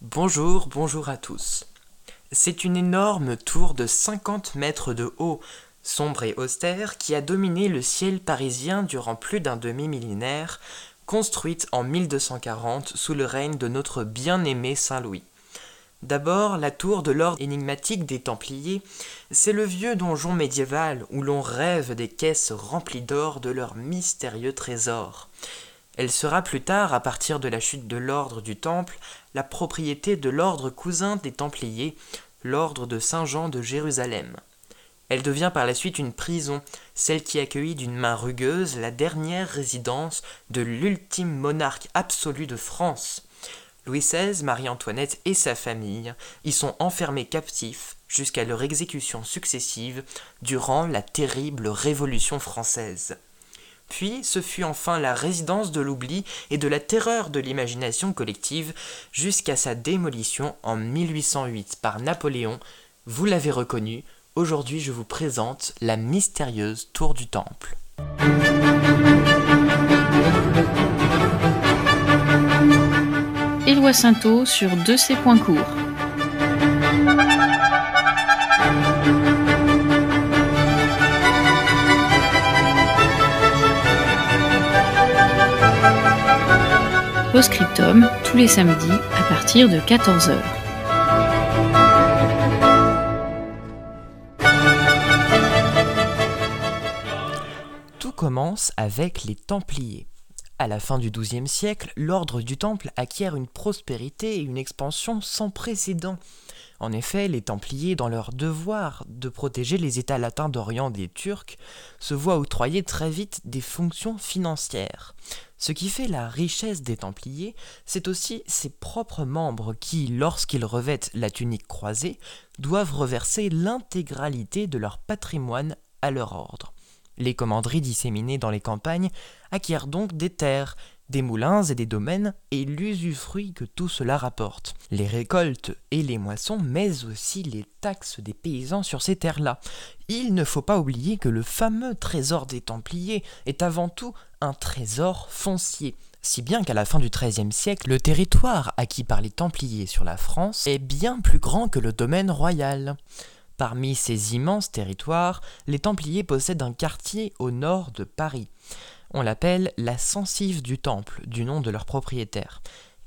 Bonjour, bonjour à tous. C'est une énorme tour de 50 mètres de haut, sombre et austère, qui a dominé le ciel parisien durant plus d'un demi-millénaire, construite en 1240 sous le règne de notre bien-aimé Saint-Louis. D'abord, la tour de l'ordre énigmatique des Templiers, c'est le vieux donjon médiéval où l'on rêve des caisses remplies d'or de leurs mystérieux trésors. Elle sera plus tard, à partir de la chute de l'ordre du Temple, la propriété de l'ordre cousin des Templiers, l'ordre de Saint-Jean de Jérusalem. Elle devient par la suite une prison, celle qui accueillit d'une main rugueuse la dernière résidence de l'ultime monarque absolu de France. Louis XVI, Marie-Antoinette et sa famille y sont enfermés captifs jusqu'à leur exécution successive durant la terrible Révolution française. Puis ce fut enfin la résidence de l'oubli et de la terreur de l'imagination collective jusqu'à sa démolition en 1808 par Napoléon. Vous l'avez reconnu, aujourd'hui je vous présente la mystérieuse tour du Temple. Éloi sur deux ses points courts. Tous les samedis à partir de 14h. Tout commence avec les Templiers. À la fin du XIIe siècle, l'ordre du Temple acquiert une prospérité et une expansion sans précédent. En effet, les Templiers, dans leur devoir de protéger les États latins d'Orient des Turcs, se voient octroyer très vite des fonctions financières. Ce qui fait la richesse des Templiers, c'est aussi ses propres membres qui, lorsqu'ils revêtent la tunique croisée, doivent reverser l'intégralité de leur patrimoine à leur ordre. Les commanderies disséminées dans les campagnes acquièrent donc des terres, des moulins et des domaines et l'usufruit que tout cela rapporte. Les récoltes et les moissons, mais aussi les taxes des paysans sur ces terres-là. Il ne faut pas oublier que le fameux trésor des Templiers est avant tout un trésor foncier. Si bien qu'à la fin du XIIIe siècle, le territoire acquis par les Templiers sur la France est bien plus grand que le domaine royal. Parmi ces immenses territoires, les Templiers possèdent un quartier au nord de Paris. On l'appelle la Censive du Temple, du nom de leur propriétaire.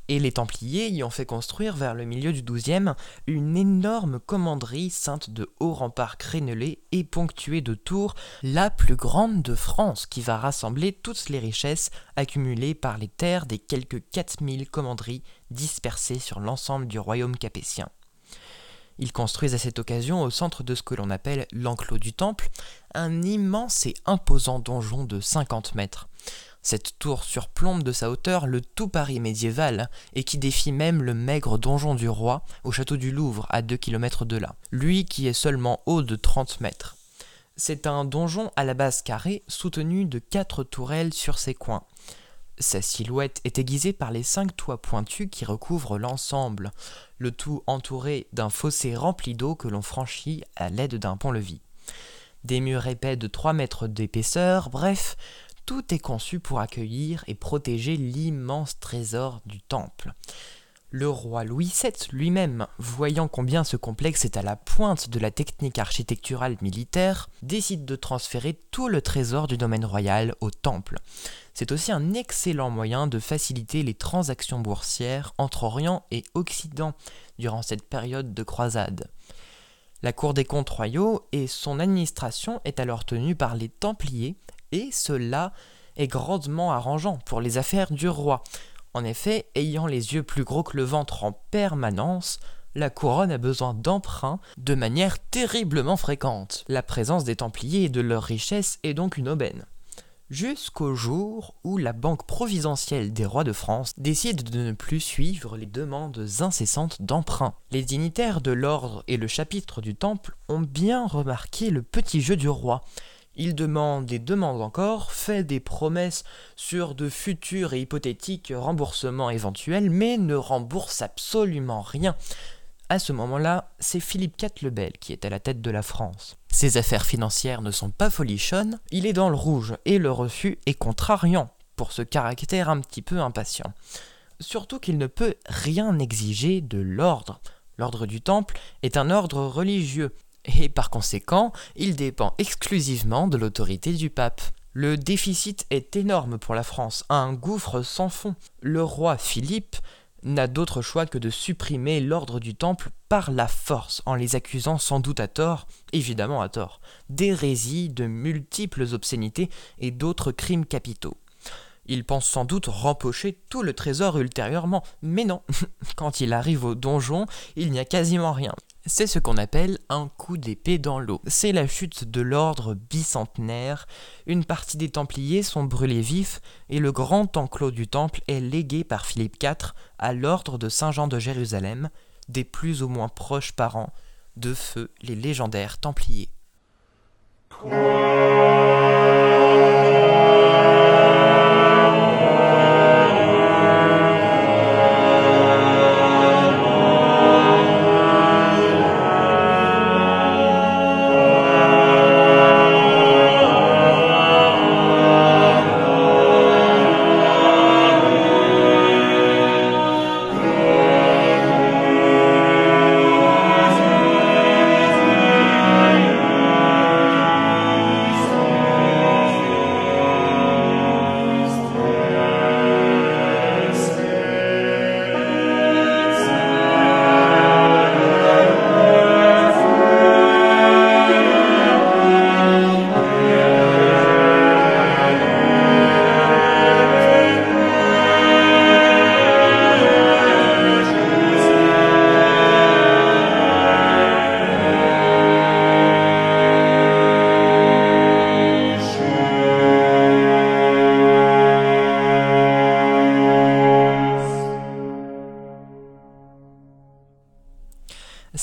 Et les Templiers y ont fait construire vers le milieu du XIIe une énorme commanderie ceinte de hauts remparts crénelés et ponctuée de tours, la plus grande de France, qui va rassembler toutes les richesses accumulées par les terres des quelques 4000 commanderies dispersées sur l'ensemble du royaume capétien. Ils construisent à cette occasion, au centre de ce que l'on appelle l'enclos du temple, un immense et imposant donjon de 50 mètres. Cette tour surplombe de sa hauteur le tout Paris médiéval et qui défie même le maigre donjon du roi au château du Louvre à 2 km de là, lui qui est seulement haut de 30 mètres. C'est un donjon à la base carrée soutenu de quatre tourelles sur ses coins. Sa silhouette est aiguisée par les cinq toits pointus qui recouvrent l'ensemble, le tout entouré d'un fossé rempli d'eau que l'on franchit à l'aide d'un pont-levis. Des murs épais de 3 mètres d'épaisseur, bref, tout est conçu pour accueillir et protéger l'immense trésor du temple. Le roi Louis VII lui-même, voyant combien ce complexe est à la pointe de la technique architecturale militaire, décide de transférer tout le trésor du domaine royal au temple. C'est aussi un excellent moyen de faciliter les transactions boursières entre Orient et Occident durant cette période de croisade. La Cour des comptes royaux et son administration est alors tenue par les Templiers, et cela est grandement arrangeant pour les affaires du roi, en effet, ayant les yeux plus gros que le ventre en permanence, la couronne a besoin d'emprunts de manière terriblement fréquente. La présence des Templiers et de leur richesse est donc une aubaine. Jusqu'au jour où la Banque providentielle des rois de France décide de ne plus suivre les demandes incessantes d'emprunt. Les dignitaires de l'ordre et le chapitre du temple ont bien remarqué le petit jeu du roi, il demande et demande encore, fait des promesses sur de futurs et hypothétiques remboursements éventuels, mais ne rembourse absolument rien. À ce moment-là, c'est Philippe IV le Bel qui est à la tête de la France. Ses affaires financières ne sont pas folichonnes, il est dans le rouge et le refus est contrariant pour ce caractère un petit peu impatient. surtout qu'il ne peut rien exiger de l'ordre. L'ordre du Temple est un ordre religieux, et par conséquent, il dépend exclusivement de l'autorité du pape. Le déficit est énorme pour la France, un gouffre sans fond. Le roi Philippe n'a d'autre choix que de supprimer l'ordre du Temple par la force, en les accusant sans doute à tort, évidemment à tort, d'hérésie, de multiples obscénités et d'autres crimes capitaux. Il pense sans doute rempocher tout le trésor ultérieurement, mais non, quand il arrive au donjon, il n'y a quasiment rien. C'est ce qu'on appelle un coup d'épée dans l'eau. C'est la chute de l'ordre bicentenaire, une partie des Templiers sont brûlés vifs, et le grand enclos du temple est légué par Philippe IV à l'ordre de Saint Jean de Jérusalem, des plus ou moins proches parents de feu les légendaires Templiers.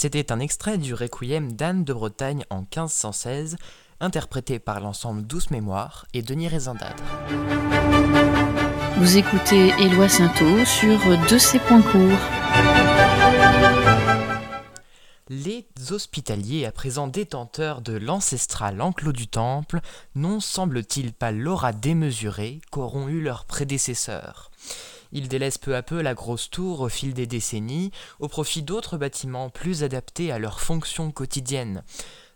C'était un extrait du Requiem d'Anne de Bretagne en 1516, interprété par l'ensemble Douce Mémoire et Denis Rézindadre. Vous écoutez Éloi Sainteau sur De ces points courts. Les hospitaliers, à présent détenteurs de l'ancestral enclos du temple, n'ont semble-t-il pas l'aura démesurée qu'auront eu leurs prédécesseurs. Ils délaissent peu à peu la grosse tour au fil des décennies, au profit d'autres bâtiments plus adaptés à leurs fonctions quotidiennes.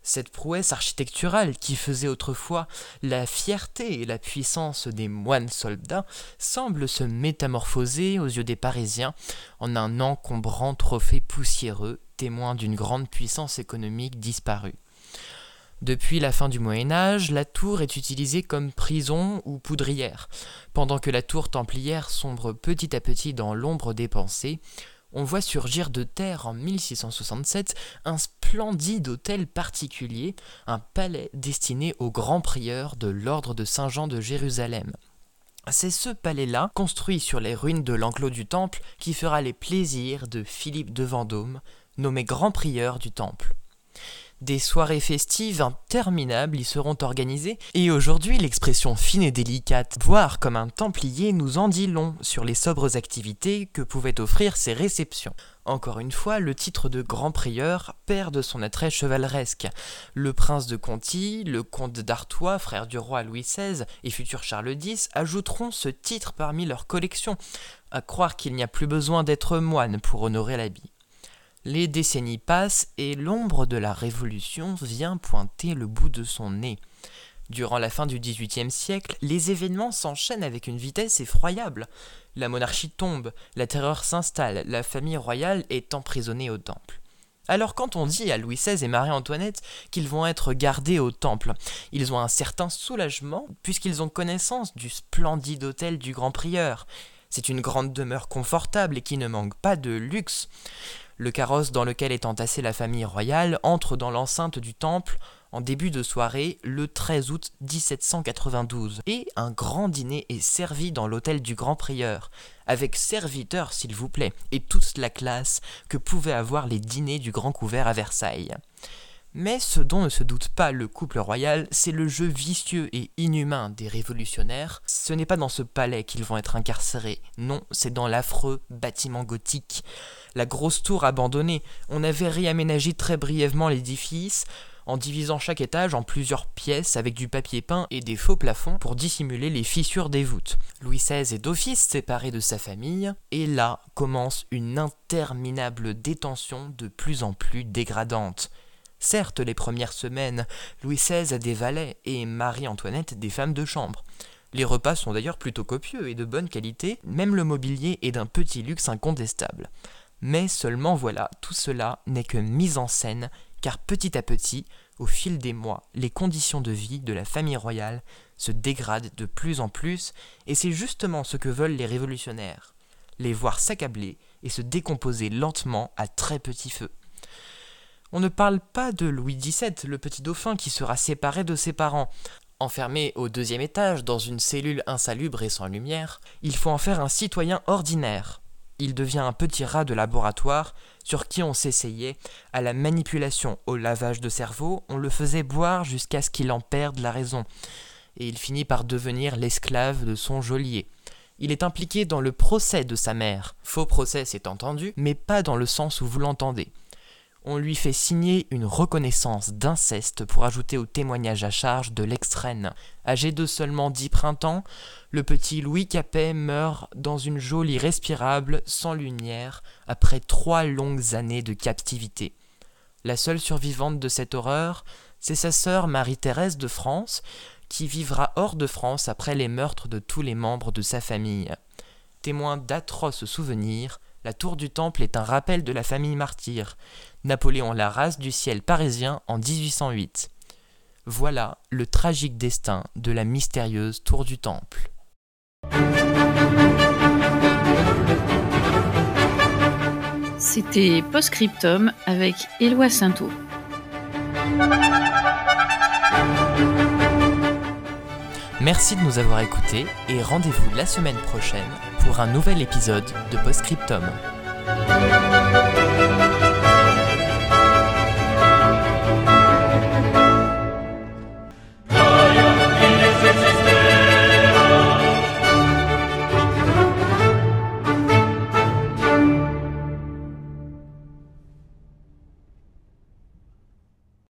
Cette prouesse architecturale qui faisait autrefois la fierté et la puissance des moines soldats semble se métamorphoser aux yeux des Parisiens en un encombrant trophée poussiéreux, témoin d'une grande puissance économique disparue. Depuis la fin du Moyen Âge, la tour est utilisée comme prison ou poudrière. Pendant que la tour templière sombre petit à petit dans l'ombre des pensées, on voit surgir de terre en 1667 un splendide hôtel particulier, un palais destiné au grand prieur de l'ordre de Saint-Jean de Jérusalem. C'est ce palais-là, construit sur les ruines de l'enclos du temple, qui fera les plaisirs de Philippe de Vendôme, nommé grand prieur du temple. Des soirées festives interminables y seront organisées, et aujourd'hui l'expression fine et délicate boire comme un templier nous en dit long sur les sobres activités que pouvaient offrir ces réceptions. Encore une fois, le titre de grand prieur perd de son attrait chevaleresque. Le prince de Conti, le comte d'Artois, frère du roi Louis XVI et futur Charles X, ajouteront ce titre parmi leur collection, à croire qu'il n'y a plus besoin d'être moine pour honorer l'habit. Les décennies passent et l'ombre de la Révolution vient pointer le bout de son nez. Durant la fin du XVIIIe siècle, les événements s'enchaînent avec une vitesse effroyable. La monarchie tombe, la terreur s'installe, la famille royale est emprisonnée au temple. Alors quand on dit à Louis XVI et Marie-Antoinette qu'ils vont être gardés au temple, ils ont un certain soulagement puisqu'ils ont connaissance du splendide hôtel du grand prieur. C'est une grande demeure confortable et qui ne manque pas de luxe. Le carrosse dans lequel est entassée la famille royale entre dans l'enceinte du temple en début de soirée le 13 août 1792 et un grand dîner est servi dans l'hôtel du grand prieur avec serviteurs s'il vous plaît et toute la classe que pouvaient avoir les dîners du grand couvert à Versailles. Mais ce dont ne se doute pas le couple royal, c'est le jeu vicieux et inhumain des révolutionnaires. Ce n'est pas dans ce palais qu'ils vont être incarcérés, non, c'est dans l'affreux bâtiment gothique. La grosse tour abandonnée, on avait réaménagé très brièvement l'édifice, en divisant chaque étage en plusieurs pièces avec du papier peint et des faux plafonds pour dissimuler les fissures des voûtes. Louis XVI est d'office séparé de sa famille, et là commence une interminable détention de plus en plus dégradante. Certes, les premières semaines, Louis XVI a des valets et Marie-Antoinette des femmes de chambre. Les repas sont d'ailleurs plutôt copieux et de bonne qualité, même le mobilier est d'un petit luxe incontestable. Mais seulement voilà, tout cela n'est que mise en scène, car petit à petit, au fil des mois, les conditions de vie de la famille royale se dégradent de plus en plus, et c'est justement ce que veulent les révolutionnaires, les voir s'accabler et se décomposer lentement à très petit feu. On ne parle pas de Louis XVII, le petit dauphin qui sera séparé de ses parents. Enfermé au deuxième étage dans une cellule insalubre et sans lumière, il faut en faire un citoyen ordinaire. Il devient un petit rat de laboratoire sur qui on s'essayait à la manipulation, au lavage de cerveau, on le faisait boire jusqu'à ce qu'il en perde la raison, et il finit par devenir l'esclave de son geôlier. Il est impliqué dans le procès de sa mère. Faux procès, c'est entendu, mais pas dans le sens où vous l'entendez on lui fait signer une reconnaissance d'inceste pour ajouter au témoignage à charge de l'extraine. Âgé de seulement dix printemps, le petit Louis Capet meurt dans une geôle irrespirable, sans lumière, après trois longues années de captivité. La seule survivante de cette horreur, c'est sa sœur Marie-Thérèse de France, qui vivra hors de France après les meurtres de tous les membres de sa famille. Témoin d'atroces souvenirs, la tour du Temple est un rappel de la famille martyre. Napoléon la race du ciel parisien en 1808. Voilà le tragique destin de la mystérieuse tour du Temple. C'était Postscriptum avec Éloi. Merci de nous avoir écoutés et rendez-vous la semaine prochaine pour un nouvel épisode de Postscriptum.